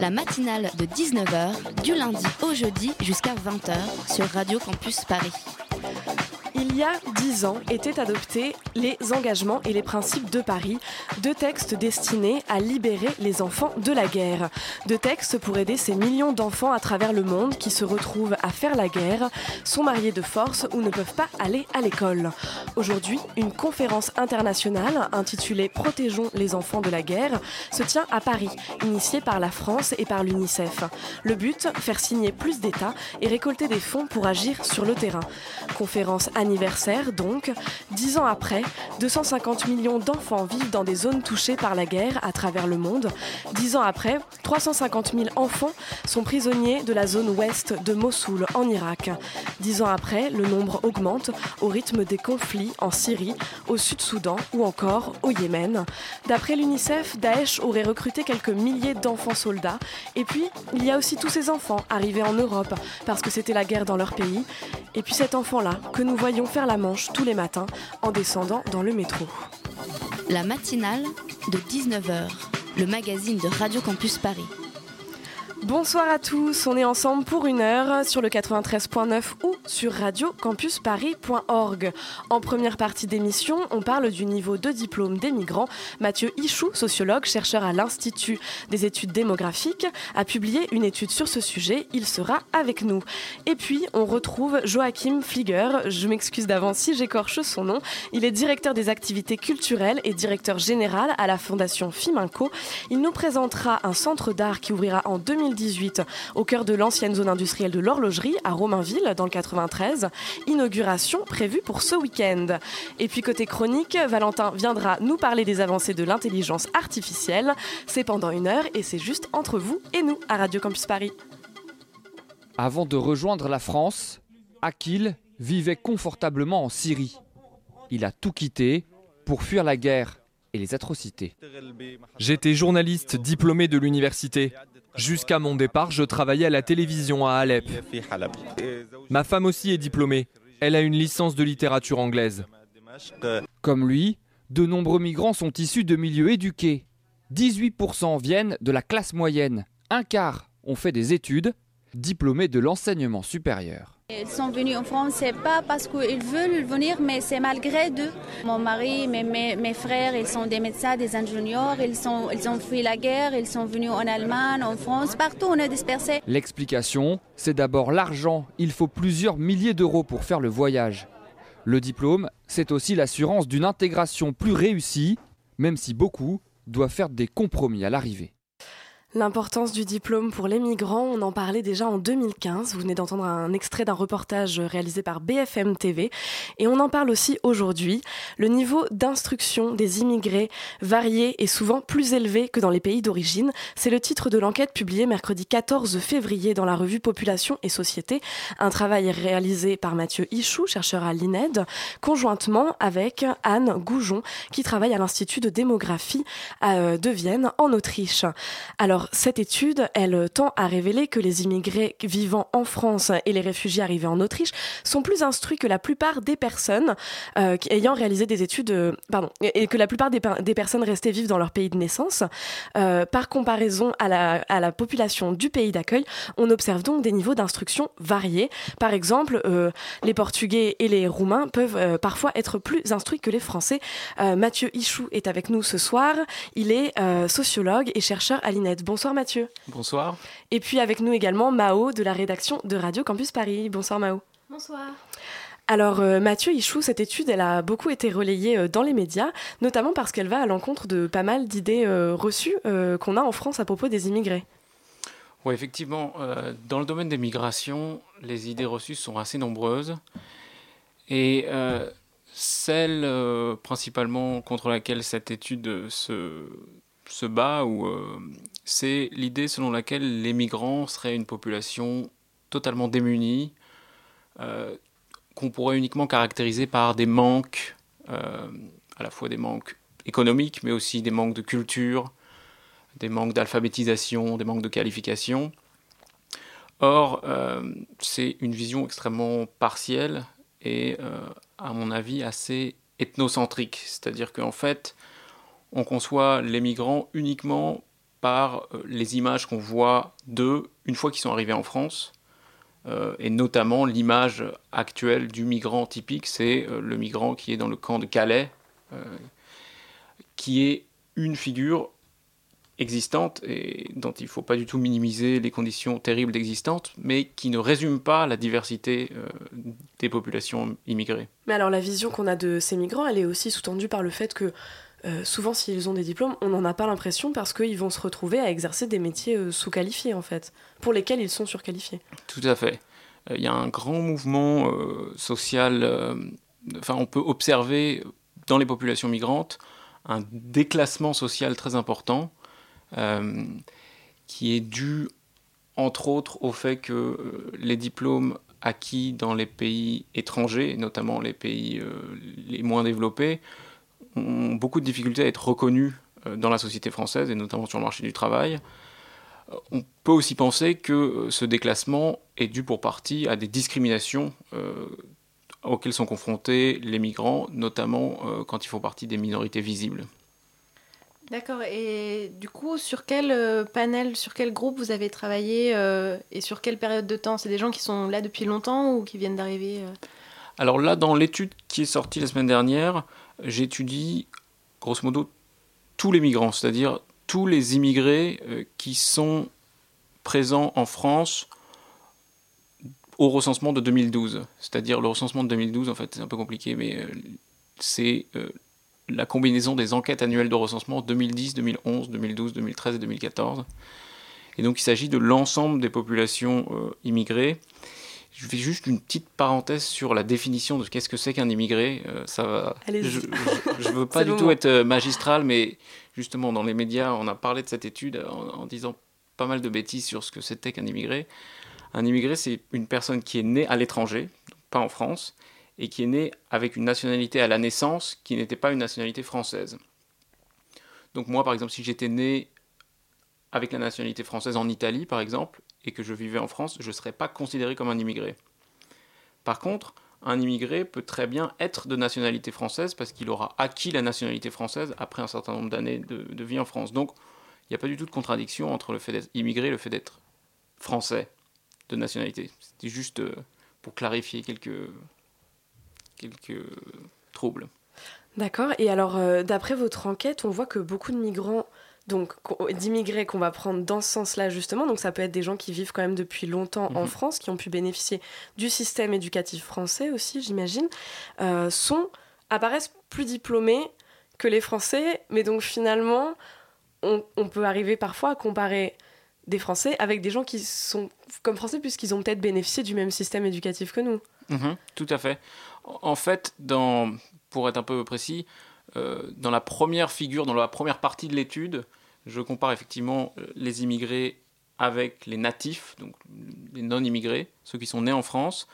La matinale de 19h, du lundi au jeudi jusqu'à 20h sur Radio Campus Paris. Il y a dix ans étaient adoptés les engagements et les principes de Paris, deux textes destinés à libérer les enfants de la guerre. Deux textes pour aider ces millions d'enfants à travers le monde qui se retrouvent à faire la guerre, sont mariés de force ou ne peuvent pas aller à l'école. Aujourd'hui, une conférence internationale intitulée Protégeons les enfants de la guerre se tient à Paris, initiée par la France et par l'UNICEF. Le but, faire signer plus d'États et récolter des fonds pour agir sur le terrain. Conférence anniversaire donc. Dix ans après, 250 millions d'enfants vivent dans des zones touchées par la guerre à travers le monde. Dix ans après, 350 000 enfants sont prisonniers de la zone ouest de Mossoul en Irak. Dix ans après, le nombre augmente au rythme des conflits en Syrie, au Sud-Soudan ou encore au Yémen. D'après l'UNICEF, Daesh aurait recruté quelques milliers d'enfants soldats. Et puis, il y a aussi tous ces enfants arrivés en Europe parce que c'était la guerre dans leur pays. Et puis cet enfant-là que nous voyons faire la manche tous les matins en descendant dans le métro. La matinale de 19h, le magazine de Radio Campus Paris. Bonsoir à tous, on est ensemble pour une heure sur le 93.9 ou sur radiocampusparis.org. En première partie d'émission, on parle du niveau de diplôme des migrants. Mathieu Ichou, sociologue, chercheur à l'Institut des études démographiques, a publié une étude sur ce sujet. Il sera avec nous. Et puis, on retrouve Joachim Flieger. Je m'excuse d'avance si j'écorche son nom. Il est directeur des activités culturelles et directeur général à la Fondation Fiminco. Il nous présentera un centre d'art qui ouvrira en 2018 au cœur de l'ancienne zone industrielle de l'horlogerie à Romainville dans le 93. Inauguration prévue pour ce week-end. Et puis côté chronique, Valentin viendra nous parler des avancées de l'intelligence artificielle. C'est pendant une heure et c'est juste entre vous et nous à Radio Campus Paris. Avant de rejoindre la France, Akil vivait confortablement en Syrie. Il a tout quitté pour fuir la guerre et les atrocités. J'étais journaliste diplômé de l'université. Jusqu'à mon départ, je travaillais à la télévision à Alep. Ma femme aussi est diplômée. Elle a une licence de littérature anglaise. Comme lui, de nombreux migrants sont issus de milieux éduqués. 18% viennent de la classe moyenne. Un quart ont fait des études, diplômés de l'enseignement supérieur. Ils sont venus en France, c'est pas parce qu'ils veulent venir, mais c'est malgré eux. Mon mari, mes, mes, mes frères, ils sont des médecins, des ingénieurs, ils, sont, ils ont fui la guerre, ils sont venus en Allemagne, en France, partout on est dispersés. L'explication, c'est d'abord l'argent. Il faut plusieurs milliers d'euros pour faire le voyage. Le diplôme, c'est aussi l'assurance d'une intégration plus réussie, même si beaucoup doivent faire des compromis à l'arrivée. L'importance du diplôme pour les migrants, on en parlait déjà en 2015. Vous venez d'entendre un extrait d'un reportage réalisé par BFM TV. Et on en parle aussi aujourd'hui. Le niveau d'instruction des immigrés varié et souvent plus élevé que dans les pays d'origine. C'est le titre de l'enquête publiée mercredi 14 février dans la revue Population et Société. Un travail réalisé par Mathieu Ichou, chercheur à l'INED, conjointement avec Anne Goujon, qui travaille à l'Institut de démographie euh, de Vienne, en Autriche. Alors, cette étude, elle tend à révéler que les immigrés vivant en France et les réfugiés arrivés en Autriche sont plus instruits que la plupart des personnes euh, ayant réalisé des études, euh, pardon, et que la plupart des, personnes restées vivent dans leur pays de naissance. Euh, par comparaison à la, population du pays d'accueil, on observe donc des niveaux d'instruction variés. Par exemple, euh, les Portugais et les Roumains peuvent euh, parfois être plus instruits que les Français. Mathieu Ichou est avec nous ce soir. Il est sociologue et chercheur à l'INED. Bonsoir Mathieu. Bonsoir. Et puis avec nous également Mao de la rédaction de Radio Campus Paris. Bonsoir Mao. Bonsoir. Alors euh, Mathieu Ichou, cette étude, elle a beaucoup été relayée euh, dans les médias, notamment parce qu'elle va à l'encontre de pas mal d'idées euh, reçues qu'on a en France à propos des immigrés. Oui, effectivement, dans le domaine des migrations, les idées reçues sont assez nombreuses. Et celle principalement contre laquelle cette étude se, se bat, ou c'est l'idée selon laquelle les migrants seraient une population totalement démunis, qu'on pourrait uniquement caractériser par des manques, à la fois des manques économiques, mais aussi des manques de culture, des manques d'alphabétisation, des manques de qualification. Or, c'est une vision extrêmement partielle et, à mon avis, assez ethnocentrique. C'est-à-dire qu'en fait, on conçoit les migrants uniquement par euh, les images qu'on voit d'eux une fois qu'ils sont arrivés en France. Euh, et notamment l'image actuelle du migrant typique, c'est euh, le migrant qui est dans le camp de Calais, qui est une figure existante et dont il ne faut pas du tout minimiser les conditions terribles d'existence, mais qui ne résume pas la diversité des populations immigrées. Mais alors la vision qu'on a de ces migrants, elle est aussi sous-tendue par le fait que euh, souvent s'ils ont des diplômes, on n'en a pas l'impression parce qu'ils vont se retrouver à exercer des métiers euh, sous-qualifiés en fait, pour lesquels ils sont surqualifiés. Tout à fait. Euh, il y a un grand mouvement social, enfin on peut observer dans les populations migrantes un déclassement social très important qui est dû entre autres au fait que les diplômes acquis dans les pays étrangers, notamment les pays les moins développés, ont beaucoup de difficultés à être reconnus euh, dans la société française et notamment sur le marché du travail. Euh, on peut aussi penser que euh, ce déclassement est dû pour partie à des discriminations auxquelles sont confrontés les migrants, notamment quand ils font partie des minorités visibles. D'accord. Et du coup, sur quel panel, sur quel groupe vous avez travaillé et sur quelle période de temps? C'est des gens qui sont là depuis longtemps ou qui viennent d'arriver Alors là, dans l'étude qui est sortie la semaine dernière, j'étudie grosso modo tous les migrants, c'est-à-dire tous les immigrés euh, qui sont présents en France au recensement de 2012. C'est-à-dire le recensement de 2012, en fait, c'est un peu compliqué, mais euh, c'est euh, la combinaison des enquêtes annuelles de recensement 2010, 2011, 2012, 2013 et 2014. Et donc il s'agit de l'ensemble des populations immigrées je fais juste une petite parenthèse sur la définition de qu'est-ce que c'est qu'un immigré. Euh, ça va. Je ne veux pas du tout être euh, magistral, mais justement, dans les médias, on a parlé de cette étude en, disant pas mal de bêtises sur ce que c'était qu'un immigré. Un immigré, c'est une personne qui est née à l'étranger, pas en France, et qui est née avec une nationalité à la naissance qui n'était pas une nationalité française. Donc moi, par exemple, si j'étais né avec la nationalité française en Italie, par exemple, et que je vivais en France, je ne serais pas considéré comme un immigré. Par contre, un immigré peut très bien être de nationalité française parce qu'il aura acquis la nationalité française après un certain nombre d'années de, vie en France. Donc, il n'y a pas du tout de contradiction entre le fait d'être immigré et le fait d'être français de nationalité. C'était juste euh, pour clarifier quelques, troubles. D'accord. Et alors, euh, d'après votre enquête, on voit que beaucoup de migrants donc d'immigrés qu'on va prendre dans ce sens-là justement. Donc ça peut être des gens qui vivent quand même depuis longtemps en mhm. France, qui ont pu bénéficier du système éducatif français aussi, j'imagine, euh, sont apparaissent plus diplômés que les Français, mais donc finalement on, peut arriver parfois à comparer des Français avec des gens qui sont comme Français puisqu'ils ont peut-être bénéficié du même système éducatif que nous. Mhm, tout à fait. En fait, dans, pour être un peu précis, euh, dans la première figure, dans la première partie de l'étude, je compare effectivement euh, les immigrés avec les natifs, donc les non-immigrés, ceux qui sont nés en France,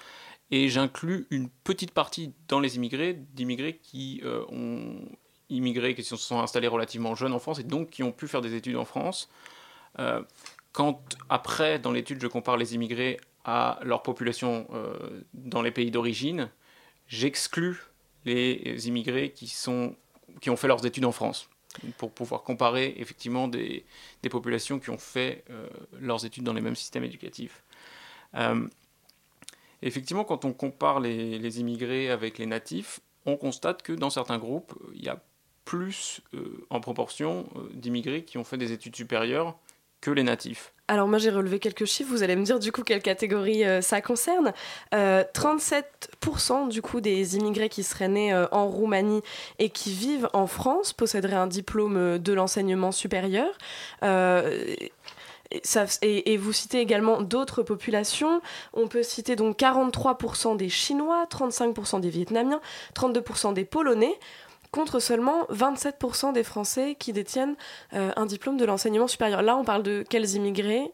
et j'inclus une petite partie dans les immigrés, d'immigrés qui euh, ont immigré, qui se sont installés relativement jeunes en France et donc qui ont pu faire des études en France. quand après, dans l'étude, je compare les immigrés à leur population dans les pays d'origine, j'exclus les immigrés qui ont fait leurs études en France, pour pouvoir comparer effectivement des, populations qui ont fait euh, leurs études dans les mêmes systèmes éducatifs. Euh, effectivement, quand on compare les, les, immigrés avec les natifs, on constate que dans certains groupes, il y a plus euh, en proportion d'immigrés qui ont fait des études supérieures que les natifs. Alors moi j'ai relevé quelques chiffres, vous allez me dire du coup quelle catégorie euh, ça concerne. 37% euh, du coup des immigrés qui seraient nés euh, en Roumanie et qui vivent en France posséderaient un diplôme de l'enseignement supérieur. Et, vous citez également d'autres populations. On peut citer donc 43% des Chinois, 35% des Vietnamiens, 32% des Polonais contre seulement 27% des Français qui détiennent euh, un diplôme de l'enseignement supérieur. Là, on parle de quels immigrés?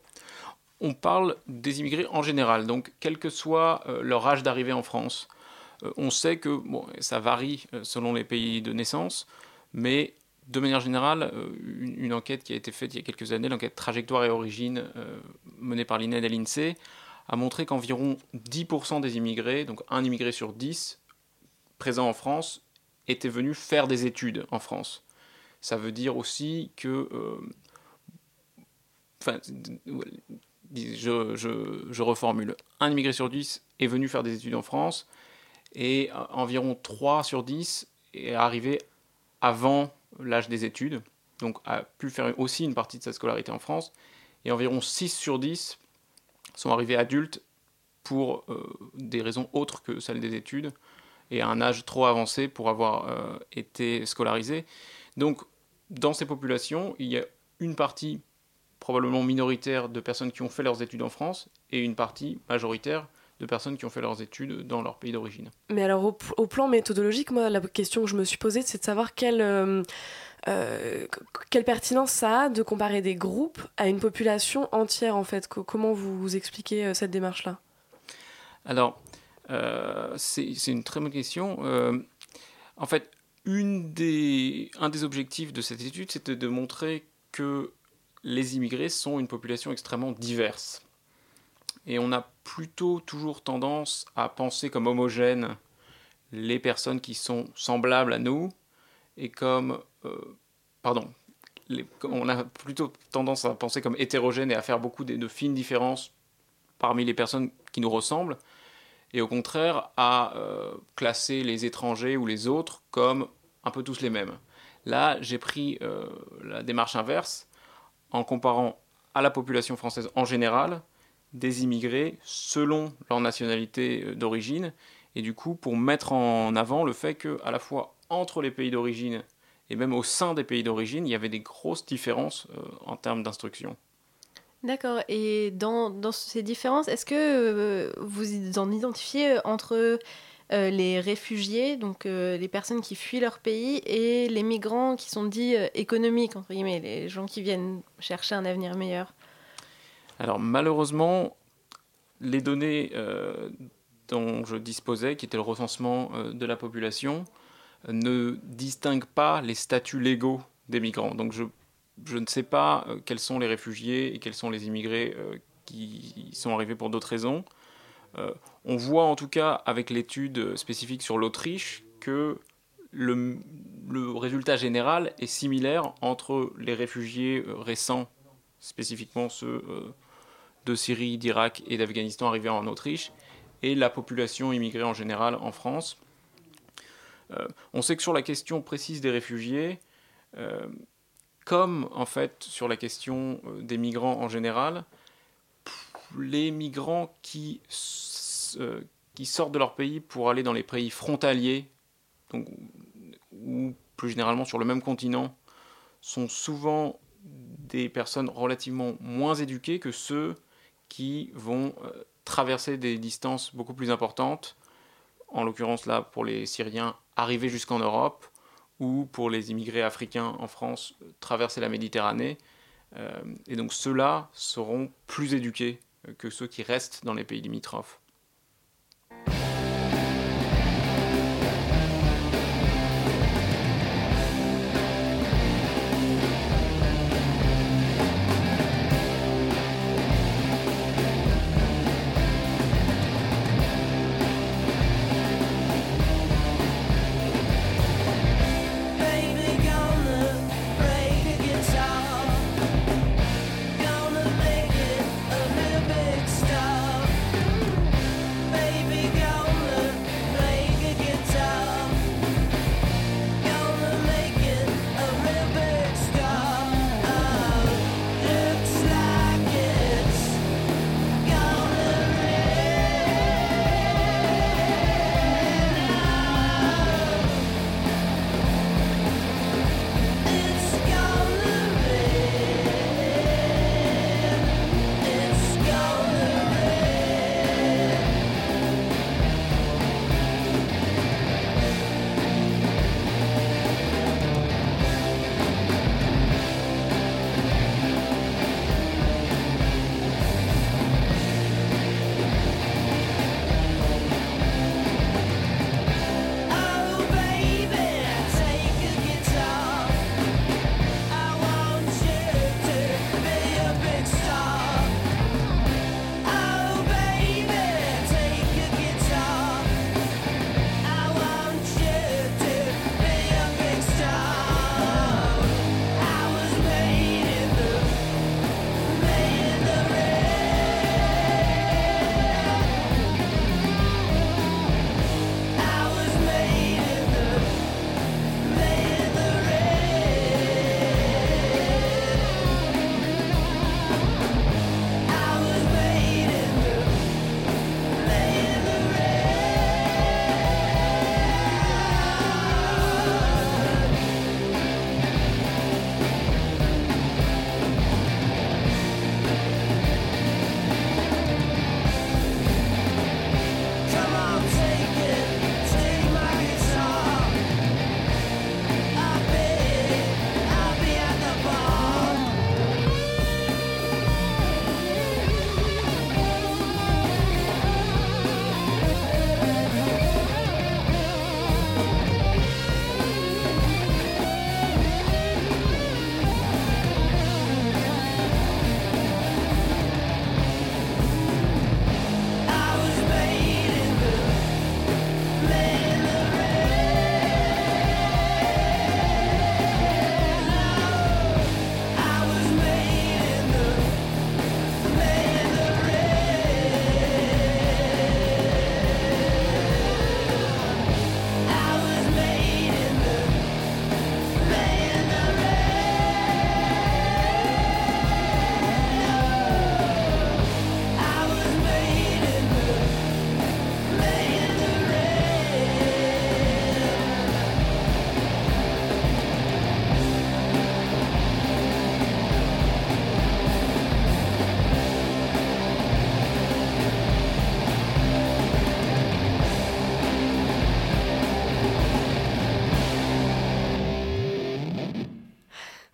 On parle des immigrés en général, donc quel que soit leur âge d'arrivée en France. on sait que ça varie selon les pays de naissance, mais de manière générale, une, enquête qui a été faite il y a quelques années, l'enquête Trajectoire et Origine, menée par l'INED et l'INSEE, a montré qu'environ 10% des immigrés, donc un immigré sur 10 présent en France, était venu faire des études en France. Ça veut dire aussi que... Euh, enfin, je, reformule. Un immigré sur 10 est venu faire des études en France et environ 3 sur 10 est arrivé avant l'âge des études, donc a pu faire aussi une partie de sa scolarité en France, et environ 6 sur 10 sont arrivés adultes pour euh, des raisons autres que celles des études et à un âge trop avancé pour avoir euh, été scolarisés. Donc, dans ces populations, il y a une partie probablement minoritaire de personnes qui ont fait leurs études en France et une partie majoritaire de personnes qui ont fait leurs études dans leur pays d'origine. Mais alors, au, plan méthodologique, moi, la question que je me suis posée, c'est de savoir quelle, euh, quelle pertinence ça a de comparer des groupes à une population entière, en fait. Comment vous, vous expliquez cette démarche-là? Alors, euh, c'est une très bonne question. Euh, en fait, un des objectifs de cette étude, c'était de montrer que les immigrés sont une population extrêmement diverse. Et on a plutôt toujours tendance à penser comme homogènes les personnes qui sont semblables à nous et comme... Euh, pardon. on a plutôt tendance à penser comme hétérogènes et à faire beaucoup de fines différences parmi les personnes qui nous ressemblent et au contraire à euh, classer les étrangers ou les autres comme un peu tous les mêmes. Là, j'ai pris euh, la démarche inverse en comparant à la population française en général des immigrés selon leur nationalité euh, d'origine et du coup pour mettre en avant le fait que à la fois entre les pays d'origine et même au sein des pays d'origine, il y avait des grosses différences en termes d'instruction. D'accord. Et dans, ces différences, est-ce que euh, vous en identifiez entre euh, les réfugiés, donc euh, les personnes qui fuient leur pays, et les migrants qui sont dits économiques, entre guillemets, les gens qui viennent chercher un avenir meilleur? Alors malheureusement, les données dont je disposais, qui étaient le recensement de la population, ne distinguent pas les statuts légaux des migrants. Donc je je ne sais pas euh, quels sont les réfugiés et quels sont les immigrés euh, qui sont arrivés pour d'autres raisons. Euh, on voit en tout cas avec l'étude spécifique sur l'Autriche que le, résultat général est similaire entre les réfugiés récents, spécifiquement ceux de Syrie, d'Irak et d'Afghanistan arrivés en Autriche, et la population immigrée en général en France. on sait que sur la question précise des réfugiés, comme en fait sur la question euh, des migrants en général, les migrants qui, euh, qui sortent de leur pays pour aller dans les pays frontaliers, ou plus généralement sur le même continent, sont souvent des personnes relativement moins éduquées que ceux qui vont euh, traverser des distances beaucoup plus importantes, en l'occurrence là pour les Syriens arriver jusqu'en Europe, ou pour les immigrés africains en France traverser la Méditerranée. Euh, et donc ceux-là seront plus éduqués que ceux qui restent dans les pays limitrophes.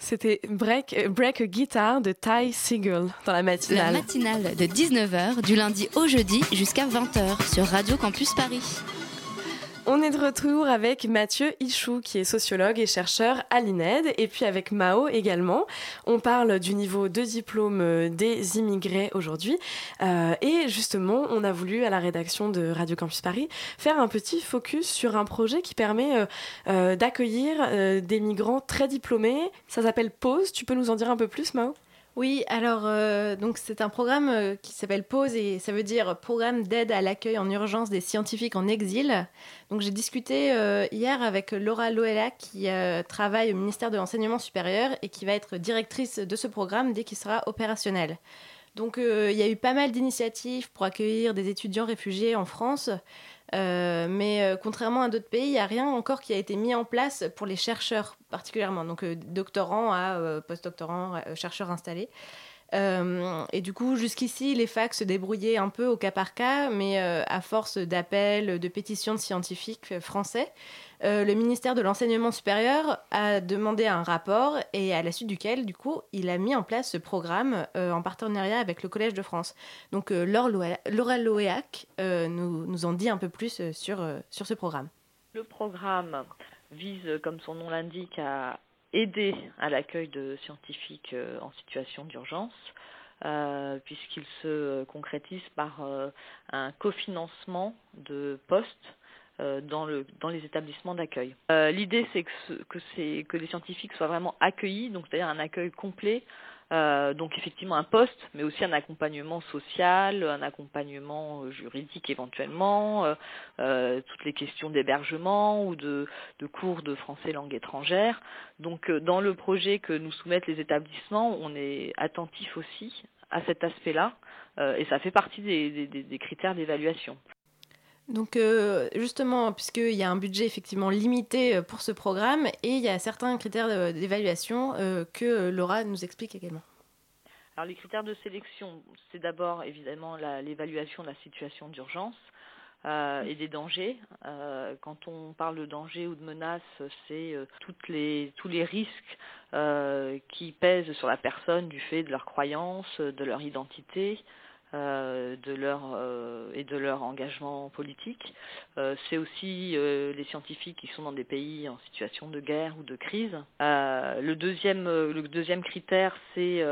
C'était Break, Break a Guitar de Ty Siegel dans la matinale. La matinale de 19h du lundi au jeudi jusqu'à 20h sur Radio Campus Paris. On est de retour avec Mathieu Ichou, qui est sociologue et chercheur à l'INED, et puis avec Mao également. On parle du niveau de diplôme euh, des immigrés aujourd'hui. Euh, et justement, on a voulu, à la rédaction de Radio Campus Paris, faire un petit focus sur un projet qui permet euh, d'accueillir des migrants très diplômés. Ça s'appelle Pause. Tu peux nous en dire un peu plus, Mao? Oui, alors euh, donc c'est un programme euh, qui s'appelle PAUSE et ça veut dire Programme d'aide à l'accueil en urgence des scientifiques en exil. Donc j'ai discuté euh, hier avec Laura Loella qui travaille au ministère de l'enseignement supérieur et qui va être directrice de ce programme dès qu'il sera opérationnel. Donc il y a eu pas mal d'initiatives pour accueillir des étudiants réfugiés en France. Euh, mais euh, contrairement à d'autres pays, il n'y a rien encore qui a été mis en place pour les chercheurs particulièrement, donc euh, doctorants à postdoctorants, chercheurs installés. Et du coup, jusqu'ici, les facs se débrouillaient un peu au cas par cas, mais à force d'appels, de pétitions de scientifiques français, euh, le ministère de l'enseignement supérieur a demandé un rapport et à la suite duquel, du coup, il a mis en place ce programme euh, en partenariat avec le Collège de France. Donc, euh, Laura Loéac nous, nous, en dit un peu plus sur, sur ce programme. Le programme vise, comme son nom l'indique, à aider à l'accueil de scientifiques en situation d'urgence. puisqu'il se concrétise par un cofinancement de postes euh, dans, le, dans les établissements d'accueil. Euh, L'idée, c'est que, que, les scientifiques soient vraiment accueilles, donc c'est-à-dire un accueil complet, euh, donc effectivement un poste, mais aussi un accompagnement social, un accompagnement euh, juridique éventuellement, euh, toutes les questions d'hébergement ou de, cours de français langue étrangère. Donc dans le projet que nous soumettent les établissements, on est attentif aussi à cet aspect-là, et ça fait partie des critères d'évaluation. Donc euh, justement, puisqu'il y a un budget effectivement limité euh, pour ce programme et il y a certains critères d'évaluation euh, que Laura nous explique également. Alors les critères de sélection, c'est d'abord évidemment l'évaluation de la situation d'urgence et des dangers. quand on parle de danger ou de menace, c'est les, tous les risques qui pèsent sur la personne du fait de leur croyance, de leur identité, euh, de leur euh, et de leur engagement politique. Euh, c'est aussi les scientifiques qui sont dans des pays en situation de guerre ou de crise. le deuxième critère c'est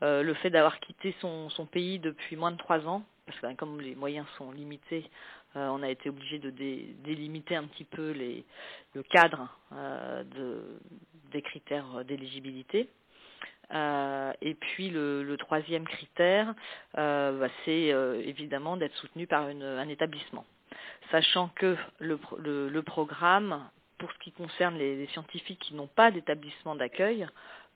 le fait d'avoir quitté son, pays depuis moins de trois ans, parce que comme les moyens sont limités, on a été obligé de délimiter un petit peu le cadre de, des critères d'éligibilité. Euh, et puis le, troisième critère, euh, bah, c'est euh, évidemment d'être soutenu par un établissement. Sachant que le, programme, pour ce qui concerne les, scientifiques qui n'ont pas d'établissement d'accueil,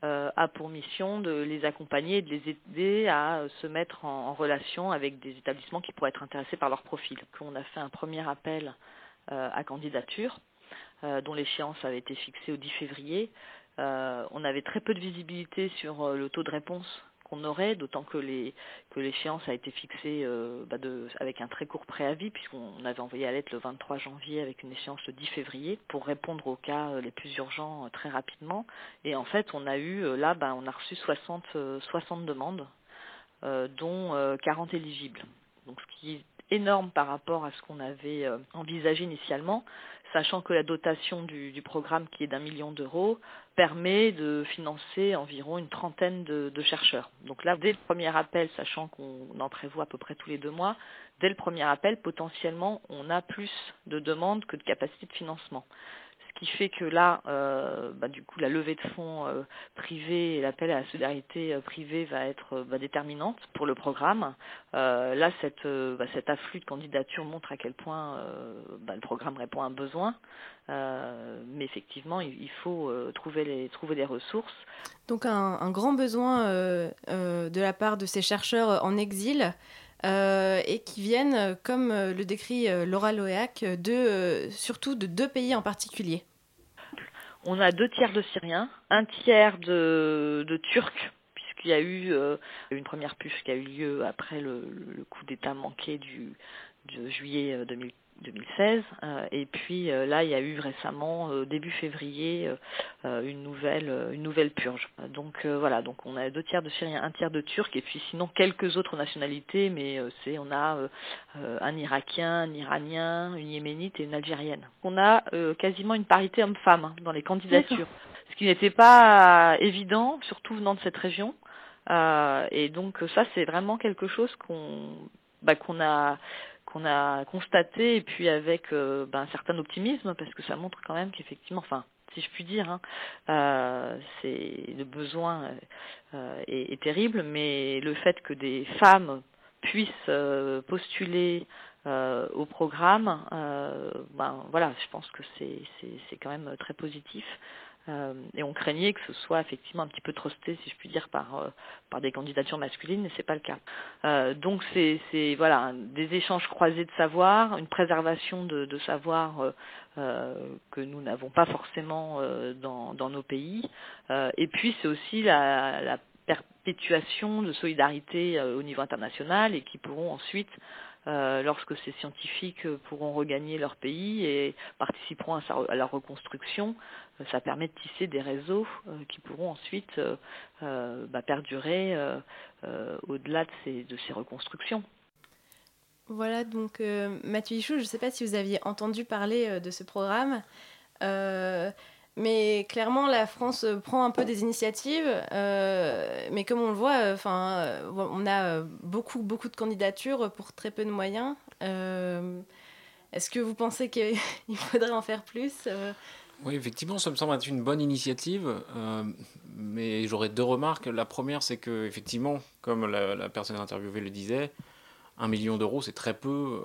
a pour mission de les accompagner et de les aider à se mettre en, relation avec des établissements qui pourraient être intéressés par leur profil. On a fait un premier appel à candidature, dont l'échéance avait été fixée au 10 février. Euh, on avait très peu de visibilité sur euh, le taux de réponse qu'on aurait, d'autant que l'échéance a été fixée euh, bah avec un très court préavis, puisqu'on avait envoyé la lettre le 23 janvier avec une échéance le 10 février pour répondre aux cas les plus urgents très rapidement. Et en fait, on a eu là, bah, on a reçu 60 60 demandes, dont 40 éligibles. Ce qui est énorme par rapport à ce qu'on avait envisagé initialement sachant que la dotation du, programme, qui est d'un million d'euros, permet de financer environ une trentaine de, de, chercheurs. Donc là, dès le premier appel, sachant qu'on en prévoit à peu près tous les deux mois, dès le premier appel, potentiellement, on a plus de demandes que de capacité de financement qui fait que là, euh, bah, du coup, la levée de fonds euh, privés et l'appel à la solidarité euh, privée va être bah, déterminante pour le programme. Euh, là, cette, euh, bah, cet afflux de candidatures montre à quel point le programme répond à un besoin. mais effectivement, il, faut trouver, les, les ressources. Donc un, grand besoin de la part de ces chercheurs en exil. Euh, et qui viennent, comme le décrit Laura Loéac, de, surtout de deux pays en particulier. On a deux tiers de Syriens, un tiers de, Turcs, puisqu'il y a eu euh, une première puce qui a eu lieu après le, coup d'État manqué du, de juillet 2000, 2016. et puis là, il y a eu récemment, début février, une nouvelle une nouvelle purge. Donc voilà, donc on a deux tiers de Syriens, un tiers de Turcs, et puis sinon quelques autres nationalités, mais c'est on a un Irakien, un Iranien, une Yéménite et une Algérienne. On a quasiment une parité homme-femme hein, dans les candidatures, ce qui n'était pas évident, surtout venant de cette région. Euh, et donc ça, c'est vraiment quelque chose qu'on bah, qu'on a qu'on a constaté et puis avec euh, bah, un certain optimisme parce que ça montre quand même qu'effectivement, enfin, si je puis dire, hein, euh, c'est le besoin euh, est, est, terrible, mais le fait que des femmes puissent euh, postuler euh, au programme, ben voilà, je pense que c'est quand même très positif. Euh, et on craignait que ce soit effectivement un petit peu trusté, si je puis dire, par, euh, par des candidatures masculines, et c'est pas le cas. Euh, donc c'est, c'est voilà des échanges croisés de savoir, une préservation de, de savoir que nous n'avons pas forcément dans, dans nos pays, et puis c'est aussi la, la perpétuation de solidarité au niveau international et qui pourront ensuite euh, lorsque ces scientifiques pourront regagner leur pays et participeront à, sa, leur reconstruction, euh, ça permet de tisser des réseaux euh, qui pourront ensuite bah, perdurer au-delà de ces, de ces reconstructions. Voilà, donc Mathieu Hichou, je ne sais pas si vous aviez entendu parler de ce programme. Mais clairement, la France prend un peu des initiatives, euh, mais comme on le voit, enfin, euh, on a beaucoup, beaucoup de candidatures pour très peu de moyens. Euh, est-ce que vous pensez qu'il faudrait en faire plus Oui, effectivement, ça me semble être une bonne initiative, mais j'aurais deux remarques. La première, c'est que effectivement, comme la, la personne interviewée le disait, un million d'euros, c'est très peu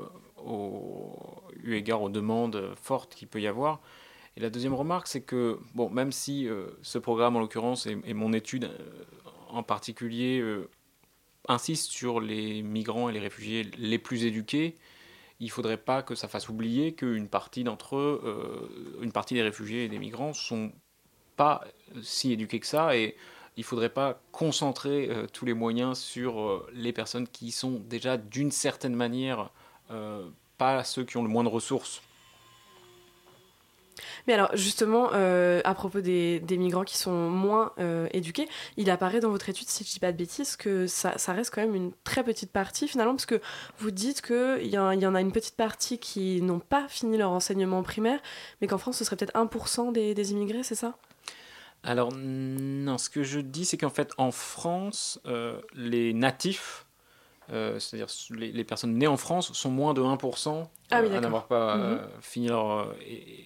eu égard aux demandes fortes qu'il peut y avoir. Et la deuxième remarque, c'est que, bon, même si euh, ce programme, en l'occurrence, et, mon étude euh, en particulier, euh, insiste sur les migrants et les réfugiés les plus éduqués, il ne faudrait pas que ça fasse oublier qu'une partie d'entre eux, une partie des réfugiés et des migrants, sont pas si éduqués que ça, et il ne faudrait pas concentrer tous les moyens sur les personnes qui sont déjà d'une certaine manière pas ceux qui ont le moins de ressources mais alors justement, euh, à propos des, des, migrants qui sont moins euh, éduqués, il apparaît dans votre étude, si je ne dis pas de bêtises, que ça, ça, reste quand même une très petite partie finalement, parce que vous dites qu'il y, y, en a une petite partie qui n'ont pas fini leur enseignement primaire, mais qu'en France, ce serait peut-être 1% des, des immigrés, c'est ça? Alors non, ce que je dis, c'est qu'en fait, en France, euh, les natifs euh, c'est-à-dire les, les, personnes nées en France sont moins de 1% ah à n'avoir pas euh, mhm. fini leur euh,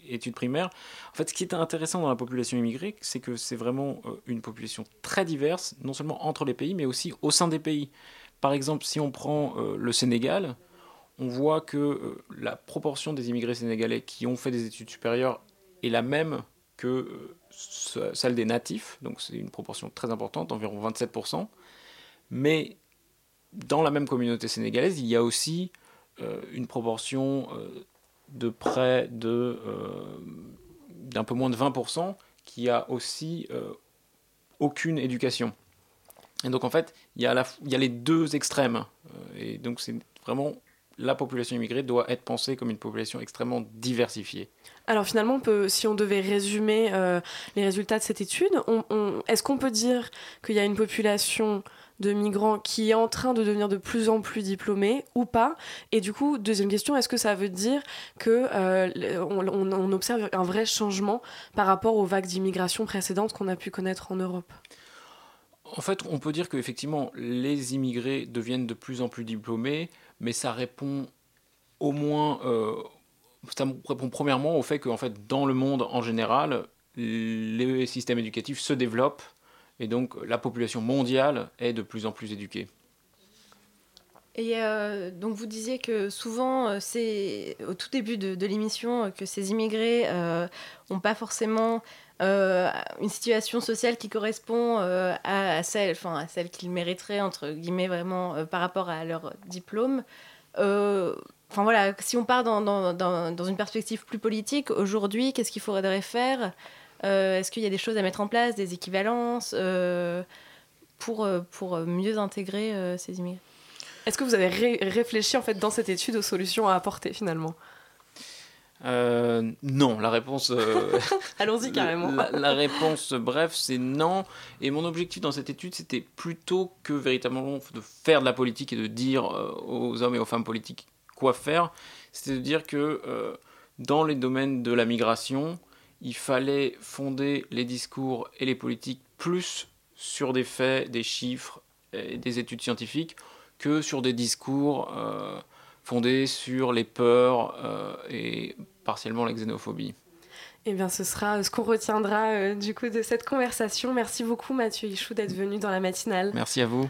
études primaires. En fait, ce qui est intéressant dans la population immigrée, c'est que c'est vraiment une population très diverse, non seulement entre les pays, mais aussi au sein des pays. Par exemple, si on prend le Sénégal, on voit que la proportion des immigrés sénégalais qui ont fait des études supérieures est la même que celle des natifs, donc c'est une proportion très importante, environ 27%. Mais dans la même communauté sénégalaise, il y a aussi euh, une proportion euh, de près de euh, d'un peu moins de 20% qui a aussi aucune éducation. Et donc en fait, il y a, les deux extrêmes. et donc c'est vraiment la population immigrée doit être pensée comme une population extrêmement diversifiée. Alors finalement, si on devait résumer les résultats de cette étude, est-ce qu'on peut dire qu'il y a une population de migrants qui est en train de devenir de plus en plus diplômés ou pas. Et du coup, deuxième question, est-ce que ça veut dire que euh, observe un vrai changement par rapport aux vagues d'immigration précédentes qu'on a pu connaître en Europe? En fait, on peut dire qu'effectivement, les immigrés deviennent de plus en plus diplômés, mais ça répond au moins, euh, ça répond premièrement au fait qu'en fait, dans le monde en général, les systèmes éducatifs se développent et donc la population mondiale est de plus en plus éduquée. Et euh, donc vous disiez que souvent, euh, c'est au tout début de, l'émission euh, que ces immigrés n'ont pas forcément une situation sociale qui correspond à, celle, enfin, celle qu'ils mériteraient, entre guillemets, vraiment par rapport à leur diplôme. Enfin voilà, si on part dans, dans, dans, une perspective plus politique, aujourd'hui, qu'est-ce qu'il faudrait faire? Est-ce qu'il y a des choses à mettre en place, des équivalences euh, pour, euh, pour mieux intégrer ces immigrés? Est-ce que vous avez réfléchi en fait dans cette étude aux solutions à apporter finalement? Euh, non, la réponse. euh, Allons-y carrément. La, la réponse, bref, c'est non. Et mon objectif dans cette étude, c'était plutôt que véritablement de faire de la politique et de dire euh, aux hommes et aux femmes politiques quoi faire, c'était de dire que euh, dans les domaines de la migration, il fallait fonder les discours et les politiques plus sur des faits, des chiffres et des études scientifiques que sur des discours euh, fondés sur les peurs euh, et partiellement la xénophobie. Eh bien, ce sera ce qu'on retiendra euh, du coup de cette conversation. Merci beaucoup Mathieu Ichou d'être venu dans la matinale. Merci à vous.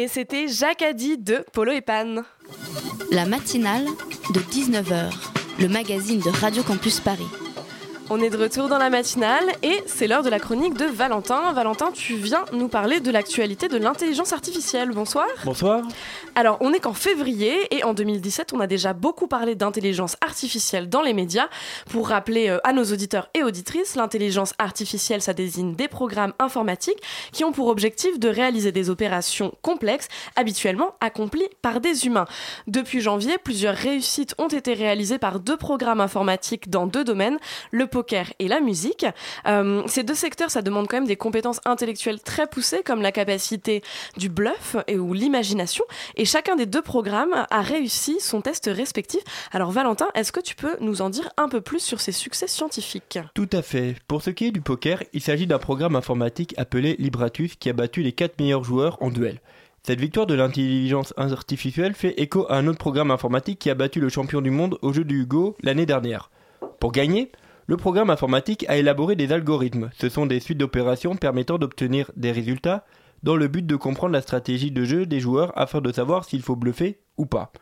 Et c'était Jacques Addy de Polo et Pan. La matinale de 19h, le magazine de Radio Campus Paris. On est de retour dans la matinale et c'est l'heure de la chronique de Valentin. Valentin, tu viens nous parler de l'actualité de l'intelligence artificielle. Bonsoir. Bonsoir. Alors, on est qu'en février et en 2017, on a déjà beaucoup parlé d'intelligence artificielle dans les médias. Pour rappeler euh, à nos auditeurs et auditrices, l'intelligence artificielle, ça désigne des programmes informatiques qui ont pour objectif de réaliser des opérations complexes, habituellement accomplies par des humains. Depuis janvier, plusieurs réussites ont été réalisées par deux programmes informatiques dans deux domaines, le poker et la musique. Euh, ces deux secteurs, ça demande quand même des compétences intellectuelles très poussées, comme la capacité du bluff et ou l'imagination. Et chacun des deux programmes a réussi son test respectif. Alors Valentin, est-ce que tu peux nous en dire un peu plus sur ces succès scientifiques? Tout à fait. Pour ce qui est du poker, il s'agit d'un programme informatique appelé Libratus qui a battu les 4 meilleurs joueurs en duel. Cette victoire de l'intelligence artificielle fait écho à un autre programme informatique qui a battu le champion du monde au jeu du Hugo l'année dernière. Pour gagner, le programme informatique a élaboré des algorithmes. Ce sont des suites d'opérations permettant d'obtenir des résultats dans le but de comprendre la stratégie de jeu des joueurs afin de savoir s'il faut bluffer ou pas.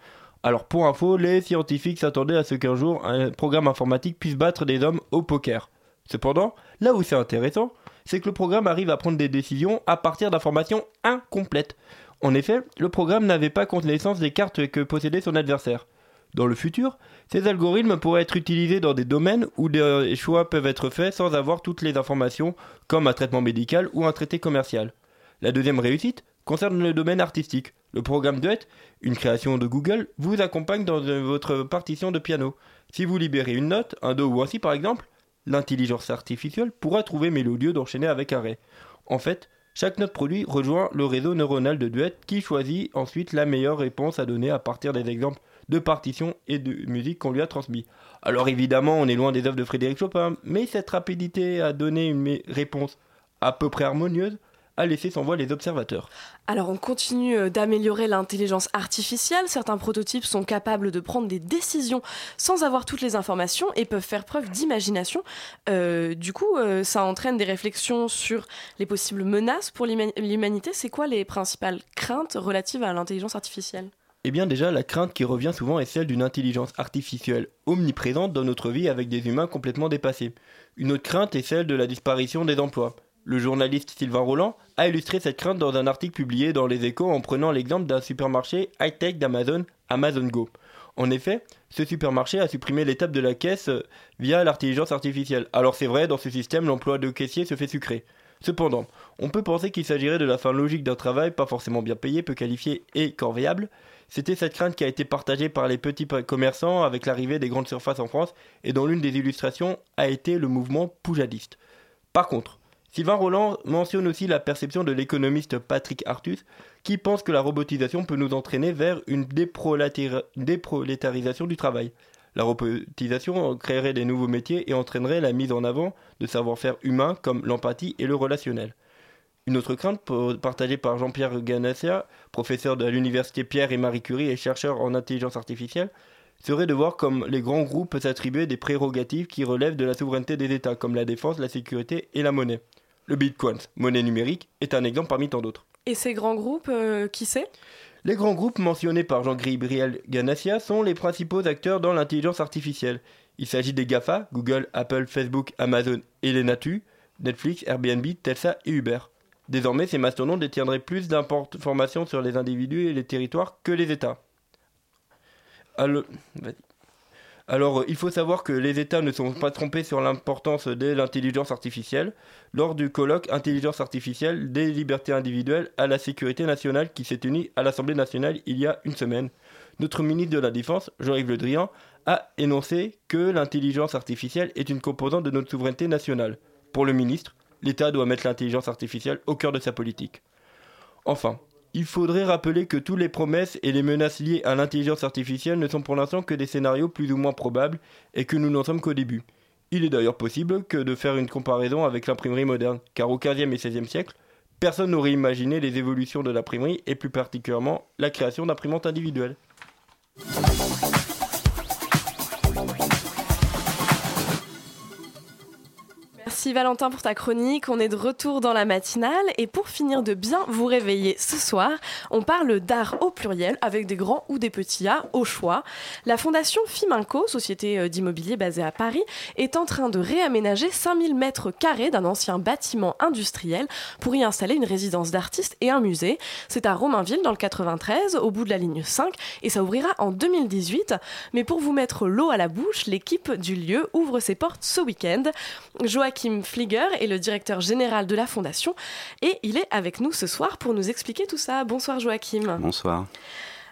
Alors pour info, les scientifiques s'attendaient à ce qu'un jour un programme informatique puisse battre des hommes au poker. Cependant, là où c'est intéressant, c'est que le programme arrive à prendre des décisions à partir d'informations incomplètes. En effet, le programme n'avait pas connaissance des cartes que possédait son adversaire. Dans le futur, ces algorithmes pourraient être utilisés dans des domaines où des choix peuvent être faits sans avoir toutes les informations, comme un traitement médical ou un traité commercial. La deuxième réussite concerne le domaine artistique. Le programme Duet, une création de Google, vous accompagne dans votre partition de piano. Si vous libérez une note, un Do ou un Si par exemple, l'intelligence artificielle pourra trouver mélodieux d'enchaîner avec un Ré. En fait, chaque note produit rejoint le réseau neuronal de Duet qui choisit ensuite la meilleure réponse à donner à partir des exemples de partitions et de musique qu'on lui a transmis. Alors évidemment, on est loin des œuvres de Frédéric Chopin, mais cette rapidité à donner une réponse à peu près harmonieuse a laissé sans voix les observateurs. Alors on continue euh, d'améliorer l'intelligence artificielle. Certains prototypes sont capables de prendre des décisions sans avoir toutes les informations et peuvent faire preuve d'imagination. Euh, du coup, euh, ça entraîne des réflexions sur les possibles menaces pour l'humanité. C'est quoi les principales craintes relatives à l'intelligence artificielle? Eh bien déjà, la crainte qui revient souvent est celle d'une intelligence artificielle omniprésente dans notre vie avec des humains complètement dépassés. Une autre crainte est celle de la disparition des emplois. Le journaliste Sylvain Roland a illustré cette crainte dans un article publié dans Les Échos en prenant l'exemple d'un supermarché high-tech d'Amazon, Amazon Go. En effet, ce supermarché a supprimé l'étape de la caisse euh, via l'intelligence artificielle. Alors c'est vrai, dans ce système, l'emploi de caissier se fait sucrer. Cependant, on peut penser qu'il s'agirait de la fin logique d'un travail pas forcément bien payé, peu qualifié et corvéable, c'était cette crainte qui a été partagée par les petits commerçants avec l'arrivée des grandes surfaces en France et dont l'une des illustrations a été le mouvement poujadiste. Par contre, Sylvain Roland mentionne aussi la perception de l'économiste Patrick Artus qui pense que la robotisation peut nous entraîner vers une déprolétarisation du travail. La robotisation créerait des nouveaux métiers et entraînerait la mise en avant de savoir-faire humains comme l'empathie et le relationnel. Une autre crainte partagée par Jean-Pierre Ganassia, professeur de l'université Pierre et Marie Curie et chercheur en intelligence artificielle, serait de voir comme les grands groupes s'attribuer des prérogatives qui relèvent de la souveraineté des États, comme la défense, la sécurité et la monnaie. Le Bitcoin, monnaie numérique, est un exemple parmi tant d'autres. Et ces grands groupes, euh, qui c'est? Les grands groupes mentionnés par Jean-Gabriel Ganassia sont les principaux acteurs dans l'intelligence artificielle. Il s'agit des GAFA, Google, Apple, Facebook, Amazon et les Natu, Netflix, Airbnb, Tesla et Uber. Désormais, ces mastodontes détiendraient plus d'informations sur les individus et les territoires que les États. Alors, alors, il faut savoir que les États ne sont pas trompés sur l'importance de l'intelligence artificielle lors du colloque Intelligence artificielle des libertés individuelles à la sécurité nationale qui s'est tenu à l'Assemblée nationale il y a une semaine. Notre ministre de la Défense, Jean-Yves Le Drian, a énoncé que l'intelligence artificielle est une composante de notre souveraineté nationale. Pour le ministre, l'État doit mettre l'intelligence artificielle au cœur de sa politique. Enfin, il faudrait rappeler que toutes les promesses et les menaces liées à l'intelligence artificielle ne sont pour l'instant que des scénarios plus ou moins probables et que nous n'en sommes qu'au début. Il est d'ailleurs possible que de faire une comparaison avec l'imprimerie moderne, car au XVe et XVIe siècle, personne n'aurait imaginé les évolutions de l'imprimerie et plus particulièrement la création d'imprimantes individuelles. Merci Valentin pour ta chronique. On est de retour dans la matinale et pour finir de bien vous réveiller ce soir, on parle d'art au pluriel avec des grands ou des petits A au choix. La fondation Fiminco, société euh, d'immobilier basée à Paris, est en train de réaménager 5000 mètres carrés d'un ancien bâtiment industriel pour y installer une résidence d'artistes et un musée. C'est à Romainville dans le 93, au bout de la ligne 5 et ça ouvrira en 2018. Mais pour vous mettre l'eau à la bouche, l'équipe du lieu ouvre ses portes ce week-end. Flieger est le directeur général de la fondation et il est avec nous ce soir pour nous expliquer tout ça. Bonsoir Joachim. Bonsoir.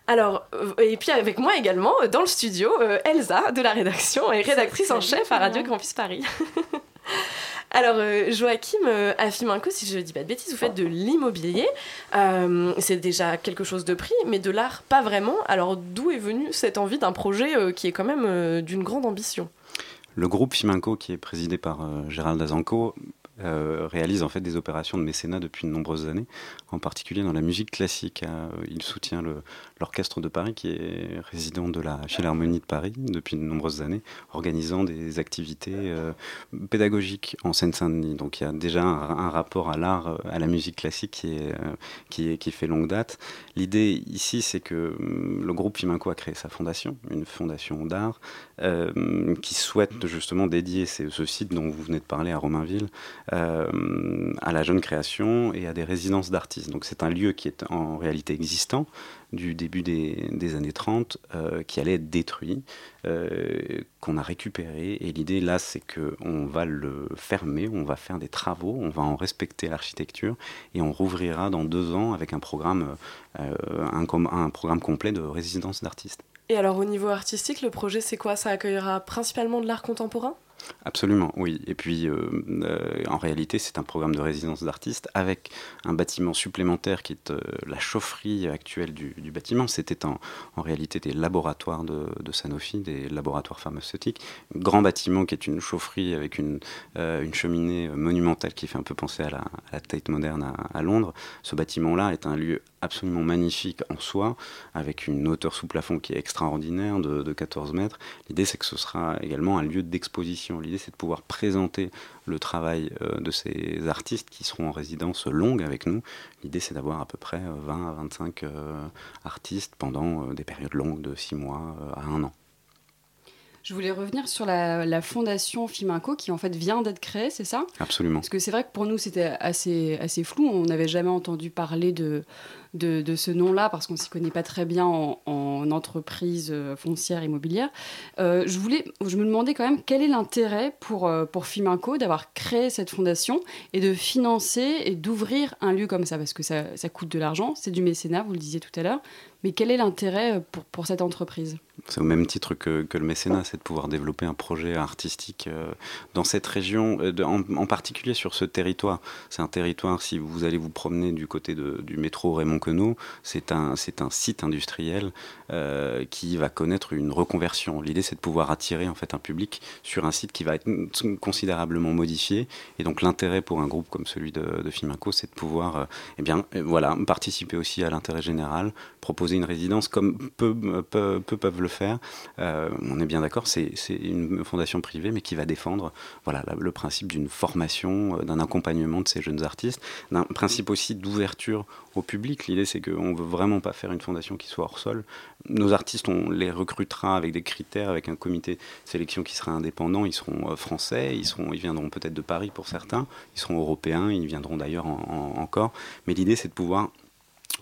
Alors, euh, et puis avec moi également, euh, dans le studio, euh, Elsa de la rédaction et rédactrice en chef à Radio Campus Paris. Alors, Joachim Afiminco, si je ne dis pas de bêtises, vous faites de l'immobilier. c'est déjà quelque chose de pris, mais de l'art, pas vraiment. Alors, d'où est venue cette envie d'un projet qui est quand même d'une grande ambition? Le groupe Fiminco, qui est présidé par Gérald Azanco, euh, réalise en fait des opérations de mécénat depuis de nombreuses années, en particulier dans la musique classique. Euh, il soutient l'Orchestre de Paris, qui est résident de la Philharmonie de Paris depuis de nombreuses années, organisant des activités euh, pédagogiques en Seine-Saint-Denis. Donc il y a déjà un, rapport à l'art, à la musique classique qui, est, qui, fait longue date. L'idée ici, c'est que hum, le groupe Fiminco a créé sa fondation, une fondation d'art, qui souhaite justement dédier ce site dont vous venez de parler à Romainville à la jeune création et à des résidences d'artistes. Donc c'est un lieu qui est en réalité existant du début des, années 30, euh, qui allait être détruit, euh, qu'on a récupéré. Et l'idée là, c'est qu'on va le fermer, on va faire des travaux, on va en respecter l'architecture et on rouvrira dans deux ans avec un programme, un programme complet de résidence d'artistes. Et alors au niveau artistique, le projet c'est quoi? Ça accueillera principalement de l'art contemporain? Absolument, oui. Et puis, euh, euh, en réalité, c'est un programme de résidence d'artistes avec un bâtiment supplémentaire qui est euh, la chaufferie actuelle du, bâtiment. C'était en, en, réalité des laboratoires de, Sanofi, des laboratoires pharmaceutiques. Grand bâtiment qui est une chaufferie avec une, une cheminée monumentale qui fait un peu penser à la, à Tate moderne à, à Londres. Ce bâtiment-là est un lieu absolument magnifique en soi, avec une hauteur sous plafond qui est extraordinaire de, de 14 mètres. L'idée, c'est que ce sera également un lieu d'exposition L'idée, c'est de pouvoir présenter le travail euh, de ces artistes qui seront en résidence longue avec nous. L'idée, c'est d'avoir à peu près 20 euh, à 25 euh, artistes pendant des périodes longues de 6 mois à 1 an. Je voulais revenir sur la, fondation Fiminco qui en fait vient d'être créée, c'est ça? Absolument. Parce que c'est vrai que pour nous c'était assez, assez flou, on n'avait jamais entendu parler de, de, ce nom-là parce qu'on ne s'y connaît pas très bien en, entreprise euh, foncière immobilière. Euh, je, voulais, je me demandais quand même quel est l'intérêt pour, euh, pour Fiminco d'avoir créé cette fondation et de financer et d'ouvrir un lieu comme ça parce que ça, ça coûte de l'argent, c'est du mécénat, vous le disiez tout à l'heure. Mais quel est l'intérêt pour, pour cette entreprise? C'est au même titre que, le mécénat, c'est de pouvoir développer un projet artistique dans cette région, en, particulier sur ce territoire. C'est un territoire, si vous allez vous promener du côté du métro Raymond Queneau, c'est un, c'est un site industriel euh, qui va connaître une reconversion. L'idée, c'est de pouvoir attirer en fait un public sur un site qui va être considérablement modifié. Et donc, l'intérêt pour un groupe comme celui de, de c'est de pouvoir, euh, eh bien, euh, voilà, participer aussi à l'intérêt général, proposer une résidence comme peu, peu, peuvent le faire. on est bien d'accord, c'est, une fondation privée, mais qui va défendre, voilà, le principe d'une formation, d'un accompagnement de ces jeunes artistes, d'un principe aussi d'ouverture au public. L'idée, c'est qu'on ne veut vraiment pas faire une fondation qui soit hors sol. Nos artistes, on les recrutera avec des critères, avec un comité sélection qui sera indépendant. Ils seront euh, français, ils, seront, ils viendront peut-être de Paris pour certains, ils seront européens, ils viendront d'ailleurs encore. Mais l'idée, c'est de pouvoir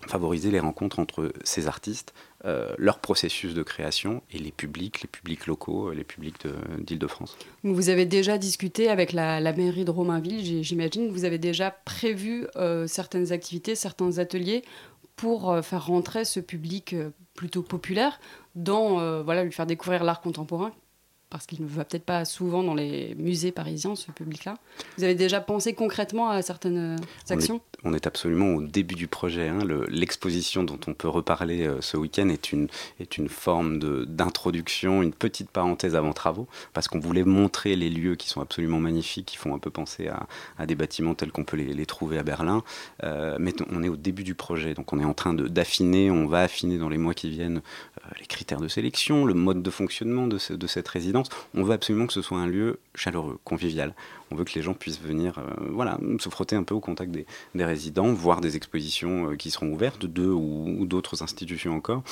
favoriser les rencontres entre ces artistes, euh, leur processus de création et les publics, les publics locaux, les publics d'Île-de-France. Vous avez déjà discuté avec la, mairie de Romainville, j'imagine, vous avez déjà prévu euh, certaines activités, certains ateliers pour euh, faire rentrer ce public plutôt populaire dans, voilà, lui faire découvrir l'art contemporain parce qu'il ne va peut-être pas souvent dans les musées parisiens, ce public-là. Vous avez déjà pensé concrètement à certaines actions? on est, absolument au début du projet. Hein. L'exposition dont on peut reparler euh, ce week-end est une, est une forme d'introduction, une petite parenthèse avant travaux, parce qu'on voulait montrer les lieux qui sont absolument magnifiques, qui font un peu penser à, des bâtiments tels qu'on peut les, trouver à Berlin. Euh, mais on est au début du projet, donc on est en train d'affiner, on va affiner dans les mois qui viennent les critères de sélection, le mode de fonctionnement de, cette résidence. On veut absolument que ce soit un lieu chaleureux, convivial. On veut que les gens puissent venir voilà, se frotter un peu au contact des, résidents, voir des expositions qui seront ouvertes, d'eux ou, d'autres institutions encore.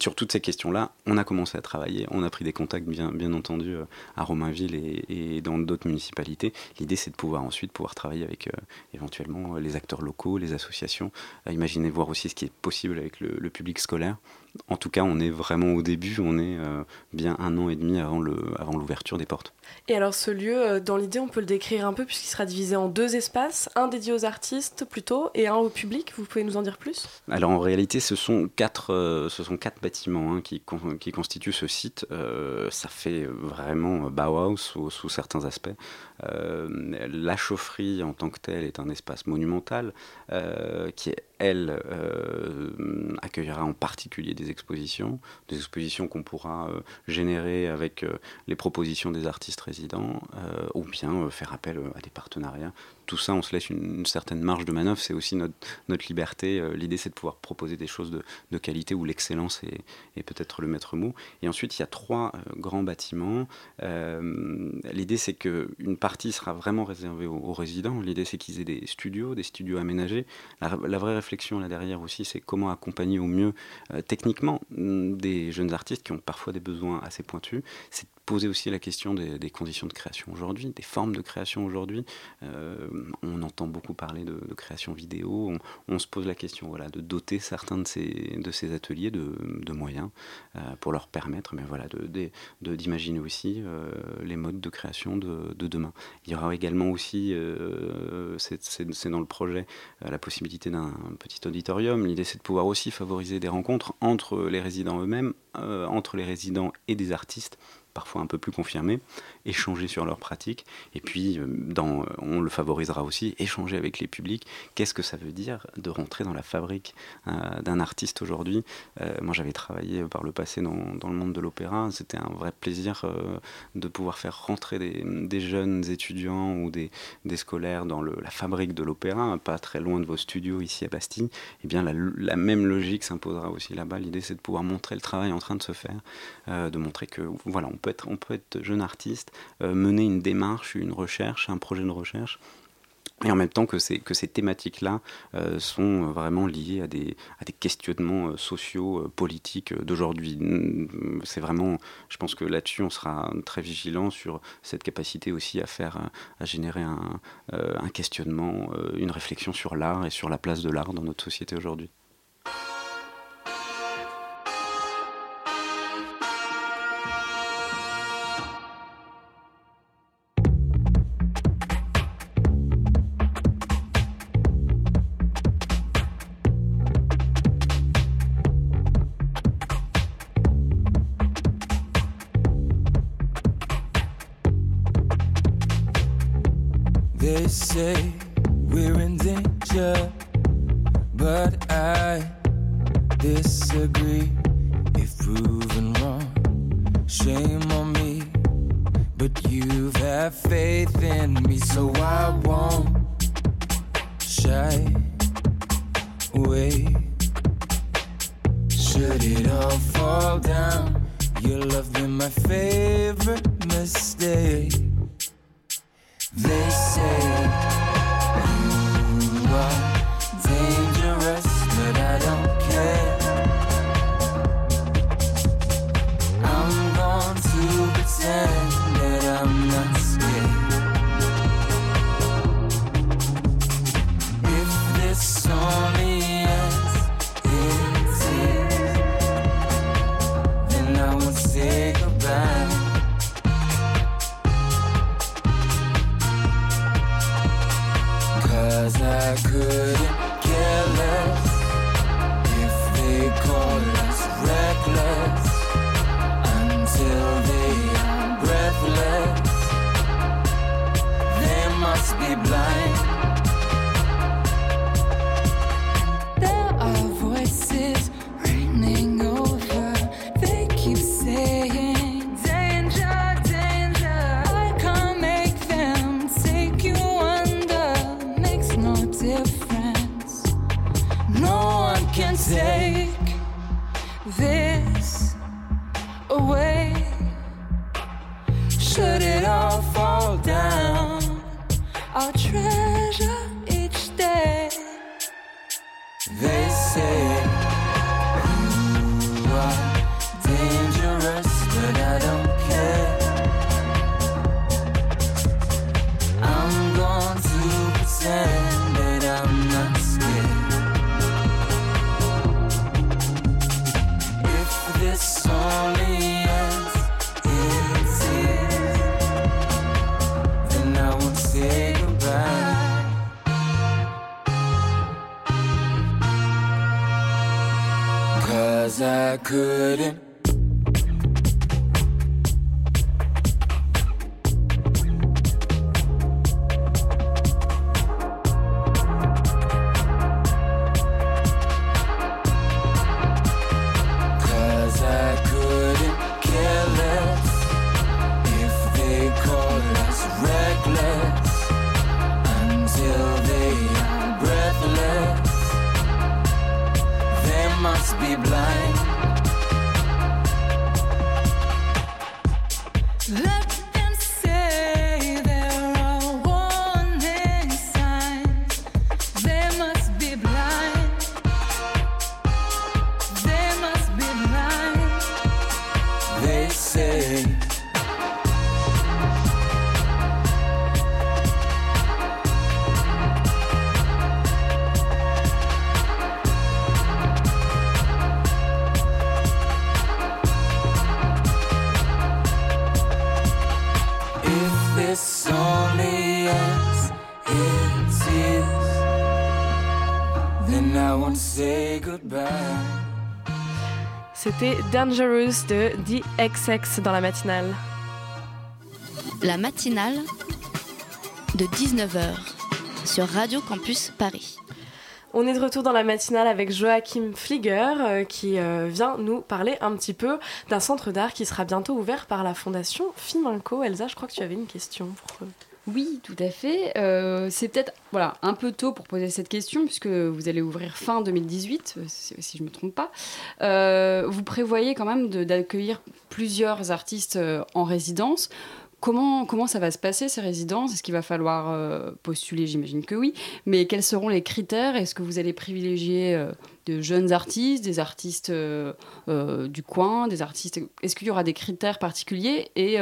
sur toutes ces questions-là, on a commencé à travailler, on a pris des contacts bien, entendu à Romainville et, dans d'autres municipalités. L'idée c'est de pouvoir ensuite pouvoir travailler avec éventuellement les acteurs locaux, les associations, imaginer voir aussi ce qui est possible avec le public scolaire. En tout cas, on est vraiment au début, on est euh, bien un an et demi avant l'ouverture des portes. Et alors ce lieu, euh, dans l'idée, on peut le décrire un peu puisqu'il sera divisé en deux espaces, un dédié aux artistes plutôt et un au public. Vous pouvez nous en dire plus? Alors en réalité, ce sont quatre, euh, ce sont quatre bâtiments hein, qui, qui, constituent ce site. Euh, ça fait vraiment Bauhaus sous, certains aspects. la chaufferie en tant que telle est un espace monumental qui elle accueillera en particulier des expositions, des expositions qu'on pourra générer avec les propositions des artistes résidents, ou bien faire appel à des partenariats tout ça, on se laisse une, certaine marge de manœuvre. C'est aussi notre, notre liberté. Euh, l'idée, c'est de pouvoir proposer des choses de, de qualité où l'excellence est, est peut-être le maître mot. Et ensuite, il y a trois euh, grands bâtiments. Euh, L'idée, c'est qu'une partie sera vraiment réservée aux, résidents. L'idée, c'est qu'ils aient des studios, des studios aménagés. La, vraie réflexion là derrière aussi, c'est comment accompagner au mieux euh, techniquement mm, des jeunes artistes qui ont parfois des besoins assez pointus. Poser aussi la question des, conditions de création aujourd'hui, des formes de création aujourd'hui. Euh, on entend beaucoup parler de, création vidéo. On, se pose la question voilà, de doter certains de ces, ateliers de, moyens euh, pour leur permettre mais voilà, d'imaginer aussi euh, les modes de création de, de, demain. Il y aura également aussi, c'est dans le projet, la possibilité d'un petit auditorium. L'idée c'est de pouvoir aussi favoriser des rencontres entre les résidents eux-mêmes, entre les résidents et des artistes parfois un peu plus confirmés, échanger sur leurs pratiques, et puis euh, dans, on le favorisera aussi, échanger avec les publics. Qu'est-ce que ça veut dire de rentrer dans la fabrique euh, d'un artiste aujourd'hui? Euh, Moi j'avais travaillé par le passé dans, le monde de l'opéra, c'était un vrai plaisir euh, de pouvoir faire rentrer des, jeunes étudiants ou des, des scolaires dans la fabrique de l'opéra, pas très loin de vos studios ici à Bastille. Eh bien la, la même logique s'imposera aussi là-bas. L'idée c'est de pouvoir montrer le travail en train de se faire, euh, de montrer que voilà, on peut être, on peut être jeune artiste, euh, mener une démarche, une recherche, un projet de recherche. Et en même temps que ces, que ces thématiques-là euh, sont vraiment liées à des, questionnements euh, sociaux, politiques d'aujourd'hui. C'est vraiment, je pense que là-dessus, on sera très vigilant sur cette capacité aussi à faire, à générer un, questionnement, une réflexion sur l'art et sur la place de l'art dans notre société aujourd'hui. Blind. Dangerous de DXX dans la matinale. La matinale de 19h sur Radio Campus Paris. On est de retour dans la matinale avec Joachim Flieger euh, qui euh, vient nous parler un petit peu d'un centre d'art qui sera bientôt ouvert par la fondation Fiminco. Elsa, je crois que tu avais une question pour eux. Oui, tout à fait. Euh, c'est peut-être voilà, un peu tôt pour poser cette question, puisque vous allez ouvrir fin 2018, euh, si, je ne me trompe pas. Euh, vous prévoyez quand même d'accueillir plusieurs artistes en résidence. Comment, ça va se passer, ces résidences? Est-ce qu'il va falloir postuler? J'imagine que oui. Mais quels seront les critères? Est-ce que vous allez privilégier de jeunes artistes, des artistes du coin, des artistes... Est-ce qu'il y aura des critères particuliers? Et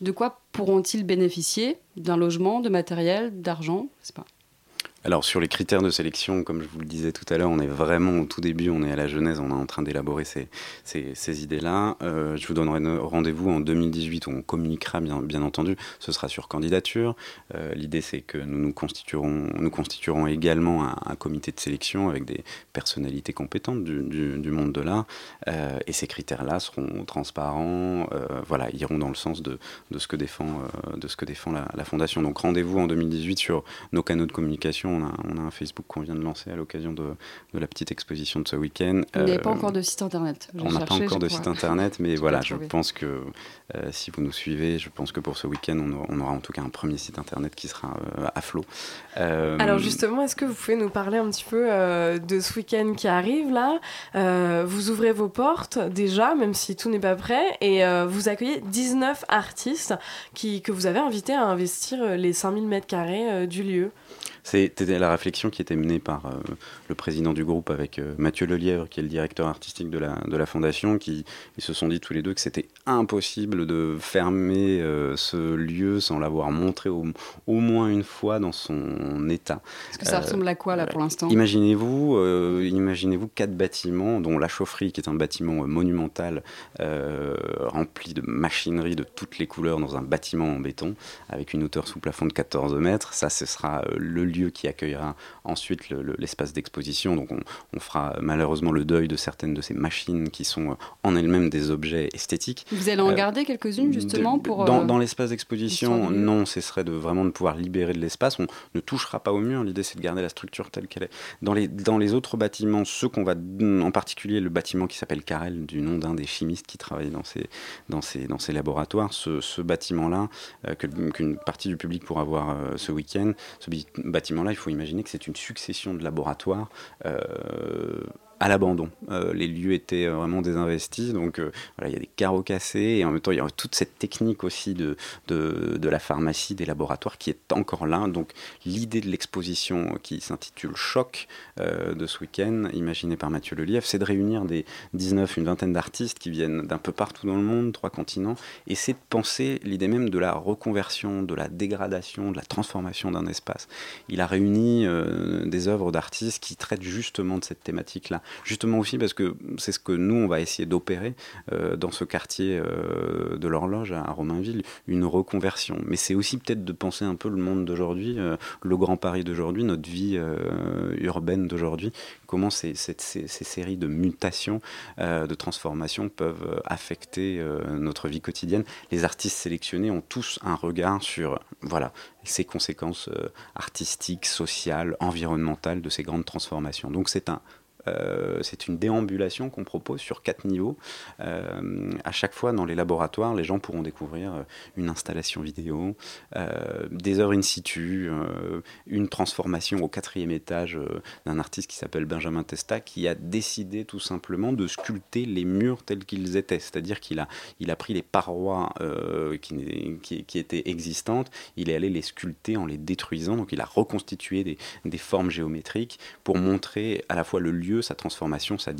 de quoi pourront-ils bénéficier? D'un logement, de matériel, d'argent? Je sais pas. Alors sur les critères de sélection, comme je vous le disais tout à l'heure, on est vraiment au tout début, on est à la genèse, on est en train d'élaborer ces, ces, idées-là. Euh, je vous donnerai rendez-vous en 2018 où on communiquera bien, bien entendu, ce sera sur candidature. Euh, L'idée c'est que nous nous constituerons, nous constituerons également un, comité de sélection avec des personnalités compétentes du, du, monde de l'art Euh, et ces critères-là seront transparents, voilà, iront dans le sens de, de ce que défend, de ce que défend la fondation. Donc rendez-vous en 2018 sur nos canaux de communication. On a, on a un Facebook qu'on vient de lancer à l'occasion de, de la petite exposition de ce week-end. Vous n'avez pas Euh, encore de site internet. On n'a pas encore de site internet, mais voilà, je pense que euh, si vous nous suivez, je pense que pour ce week-end, on, aura- on aura en tout cas un premier site internet qui sera euh, à flot. Euh, Alors justement, est-ce que vous pouvez nous parler un petit peu euh, de ce week-end qui arrive là? Euh, Vous ouvrez vos portes déjà, même si tout n'est pas prêt, et euh, vous accueillez 19 artistes qui, que vous avez invités à investir les 5000 mètres carrés du lieu. C'était la réflexion qui était menée par euh, le président du groupe avec euh, Mathieu Lelièvre, qui est le directeur artistique de la, de la fondation, qui ils se sont dit tous les deux que c'était impossible de fermer euh, ce lieu sans l'avoir montré au, au moins une fois dans son état. Est-ce que ça Euh, ressemble à quoi là pour l'instant? Imaginez-vous, imaginez-vous quatre bâtiments, dont la chaufferie, qui est un bâtiment monumental rempli de machinerie de toutes les couleurs dans un bâtiment en béton, avec une hauteur sous plafond de 14 mètres. Ça, ce sera le lieu qui accueillera ensuite le- le- l'espace d'exposition. Donc, on, on fera malheureusement le deuil de certaines de ces machines qui sont euh, en elles-mêmes des objets esthétiques. Vous allez en Euh, garder quelques-unes justement de- pour. dans, euh, dans l'espace d'exposition, non, ce serait de vraiment de pouvoir libérer de l'espace. On ne touchera pas au mur. L'idée, c'est de garder la structure telle qu'elle est. Dans les, dans les autres bâtiments, ceux qu'on va, en particulier le bâtiment qui s'appelle Carrel, du nom d'un des chimistes qui travaille dans ces, dans ces, dans ces laboratoires, ce, ce bâtiment-là, euh, qu'une partie du public pourra voir euh, ce week-end, ce bi- bâtiment-là, il faut imaginer que c'est une succession de laboratoires. À l'abandon. Euh, les lieux étaient euh, vraiment désinvestis, donc euh, voilà, il y a des carreaux cassés, et en même temps, il y a toute cette technique aussi de, de, de la pharmacie, des laboratoires qui est encore là. Donc l'idée de l'exposition qui s'intitule Choc de ce week-end, imaginé par Mathieu Lelièvre, c'est de réunir des 19, une vingtaine d'artistes qui viennent d'un peu partout dans le monde, trois continents, et c'est de penser l'idée même de la reconversion, de la dégradation, de la transformation d'un espace. Il a réuni des œuvres d'artistes qui traitent justement de cette thématique-là justement aussi parce que c'est ce que nous, on va essayer d'opérer euh, dans ce quartier euh, de l'horloge à Romainville, une reconversion. Mais c'est aussi peut-être de penser un peu le monde d'aujourd'hui, euh, le Grand Paris d'aujourd'hui, notre vie urbaine d'aujourd'hui, comment ces, ces, séries de mutations, de transformations peuvent affecter notre vie quotidienne. Les artistes sélectionnés ont tous un regard sur voilà, ces conséquences artistiques, sociales, environnementales de ces grandes transformations. Donc c'est un euh, c'est une déambulation qu'on propose sur quatre niveaux. Euh, à chaque fois, dans les laboratoires, les gens pourront découvrir euh, une installation vidéo, des œuvres in situ, une transformation au quatrième étage d'un artiste qui s'appelle Benjamin Testa, qui a décidé tout simplement de sculpter les murs tels qu'ils étaient. C'est-à-dire qu'il a, il a pris les parois qui, étaient existantes, il est allé les sculpter en les détruisant, donc il a reconstitué des formes géométriques pour montrer à la fois le lieu sa transformation, sa,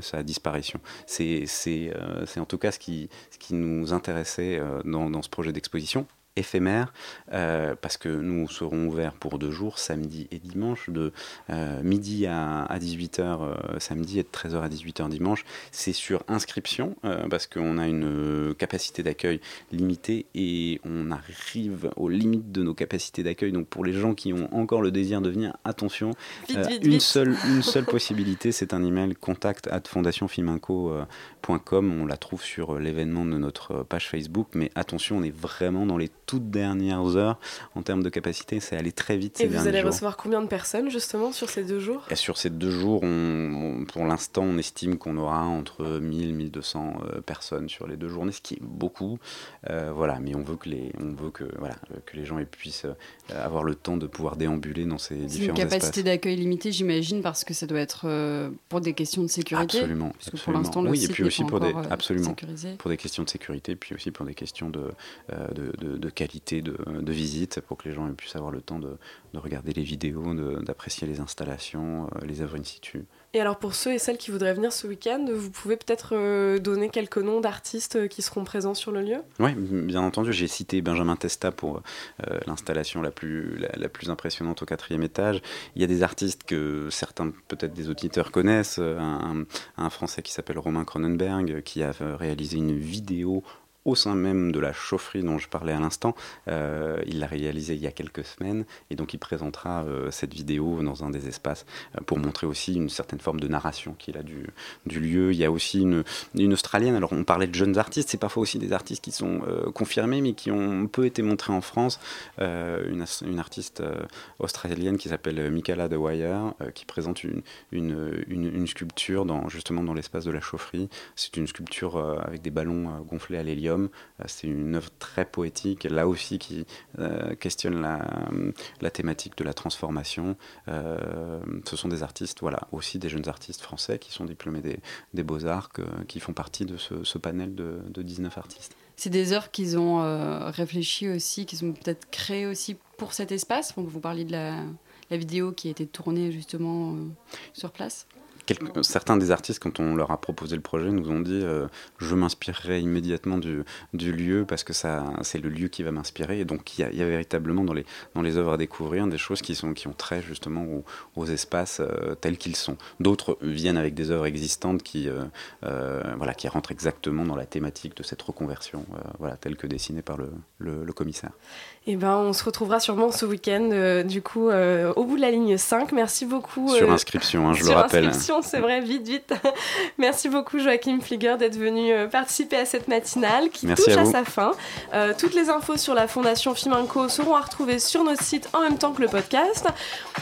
sa disparition. C'est euh, en tout cas ce qui, ce qui nous intéressait euh, dans ce projet d'exposition éphémère, euh, parce que nous serons ouverts pour deux jours, samedi et dimanche, de euh, midi à, 18h euh, samedi et de 13h à 18h dimanche. C'est sur inscription, parce qu'on a une capacité d'accueil limitée et on arrive aux limites de nos capacités d'accueil. Donc pour les gens qui ont encore le désir de venir, attention, une, Seule, une seule possibilité, c'est un email contact at fondationfimanco.com. On la trouve sur l'événement de notre page Facebook, mais attention, on est vraiment dans les toutes dernières heures en termes de capacité. C'est allé très vite. Et vous allez recevoir combien de personnes justement sur ces deux jours? Et Sur ces deux jours, on, pour l'instant, on estime qu'on aura entre 1000 1200 euh, personnes sur les deux journées, ce qui est beaucoup. Euh, voilà, mais on veut que les, on veut que, voilà, que les gens puissent avoir le temps de pouvoir déambuler dans ces différents espaces. Une capacité d'accueil limitée, j'imagine, parce que ça doit être pour des questions de sécurité. Absolument. Parce que pour l'instant, le oui, et puis aussi pour des, absolument, pour des questions de sécurité, puis aussi pour des questions de, de, de, de qualité de, visite pour que les gens puissent avoir le temps de, regarder les vidéos, d'apprécier les installations, euh, les œuvres in situ. Et alors pour ceux et celles qui voudraient venir ce week-end, vous pouvez peut-être euh, donner quelques noms d'artistes euh, qui seront présents sur le lieu? Oui, bien entendu. J'ai cité Benjamin Testa pour l'installation la plus, la, plus impressionnante au quatrième étage. Il y a des artistes que certains, peut-être des auditeurs connaissent. Un, un Français qui s'appelle Romain Cronenberg, qui a réalisé une vidéo au sein même de la chaufferie dont je parlais à l'instant. Euh, il l'a réalisé il y a quelques semaines et donc il présentera euh, cette vidéo dans un des espaces euh, pour montrer aussi une certaine forme de narration qu'il a du, lieu. Il y a aussi une, une, Australienne, alors on parlait de jeunes artistes, c'est parfois aussi des artistes qui sont confirmés mais qui ont peu été montrés en France. Une, une, artiste australienne qui s'appelle Michaela De Wire qui présente une, une, une, sculpture dans, justement dans l'espace de la chaufferie. C'est une sculpture avec des ballons gonflés à l'hélium euh, c'est une œuvre très poétique, là aussi qui euh, questionne la, thématique de la transformation. Euh, ce sont des artistes, voilà, aussi des jeunes artistes français qui sont diplômés des, beaux-arts, qui font partie de ce, panel de, 19 artistes. C'est des œuvres qu'ils ont réfléchi aussi, qu'ils ont peut-être créées aussi pour cet espace. Vous parliez de la vidéo qui a été tournée justement sur place certains des artistes, quand on leur a proposé le projet, nous ont dit euh, je m'inspirerai immédiatement du, du, lieu parce que ça, c'est le lieu qui va m'inspirer. Et donc il y, a, véritablement dans les, dans les œuvres à découvrir des choses qui, sont, qui ont trait justement aux, espaces euh, tels qu'ils sont. D'autres viennent avec des œuvres existantes qui, euh, voilà, qui rentrent exactement dans la thématique de cette reconversion, voilà, telle que dessinée par le, le, commissaire. Et eh ben, on se retrouvera sûrement ce week-end, du coup, au bout de la ligne 5. Merci beaucoup. Sur inscription, hein, je le rappelle c'est vrai, vite, vite. Merci beaucoup Joachim Flieger d'être venu euh, participer à cette matinale qui touche à, sa fin. Euh, toutes les infos sur la Fondation Fimanco seront à retrouver sur notre site en même temps que le podcast.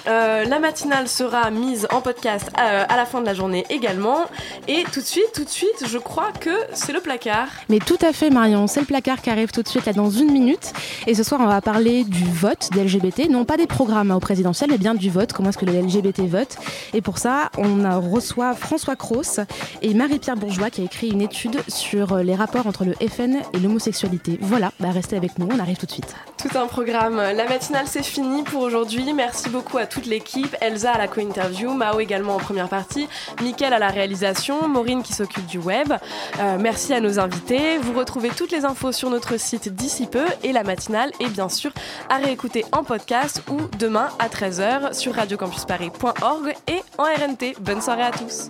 Euh, la matinale sera mise en podcast à, la fin de la journée également. Et tout de suite, tout de suite, je crois que c'est le placard. Mais tout à fait Marion, c'est le placard qui arrive tout de suite là dans une minute. Et ce soir, on va parler du vote des LGBT, non pas des programmes hein, au présidentiel, mais bien du vote, comment est-ce que les LGBT votent? Et pour ça, on a reçoit François Cross et Marie-Pierre Bourgeois qui a écrit une étude sur les rapports entre le FN et l'homosexualité. Voilà, bah restez avec nous, on arrive tout de suite. Tout un programme. La matinale c'est fini pour aujourd'hui. Merci beaucoup à toute l'équipe. Elsa à la co-interview, Mao également en première partie, Mickaël à la réalisation, Maureen qui s'occupe du web. Euh, merci à nos invités. Vous retrouvez toutes les infos sur notre site d'ici peu et la matinale est bien sûr à réécouter en podcast ou demain à 13h sur radiocampusparis.org et en RNT. Bonne soirée à tous.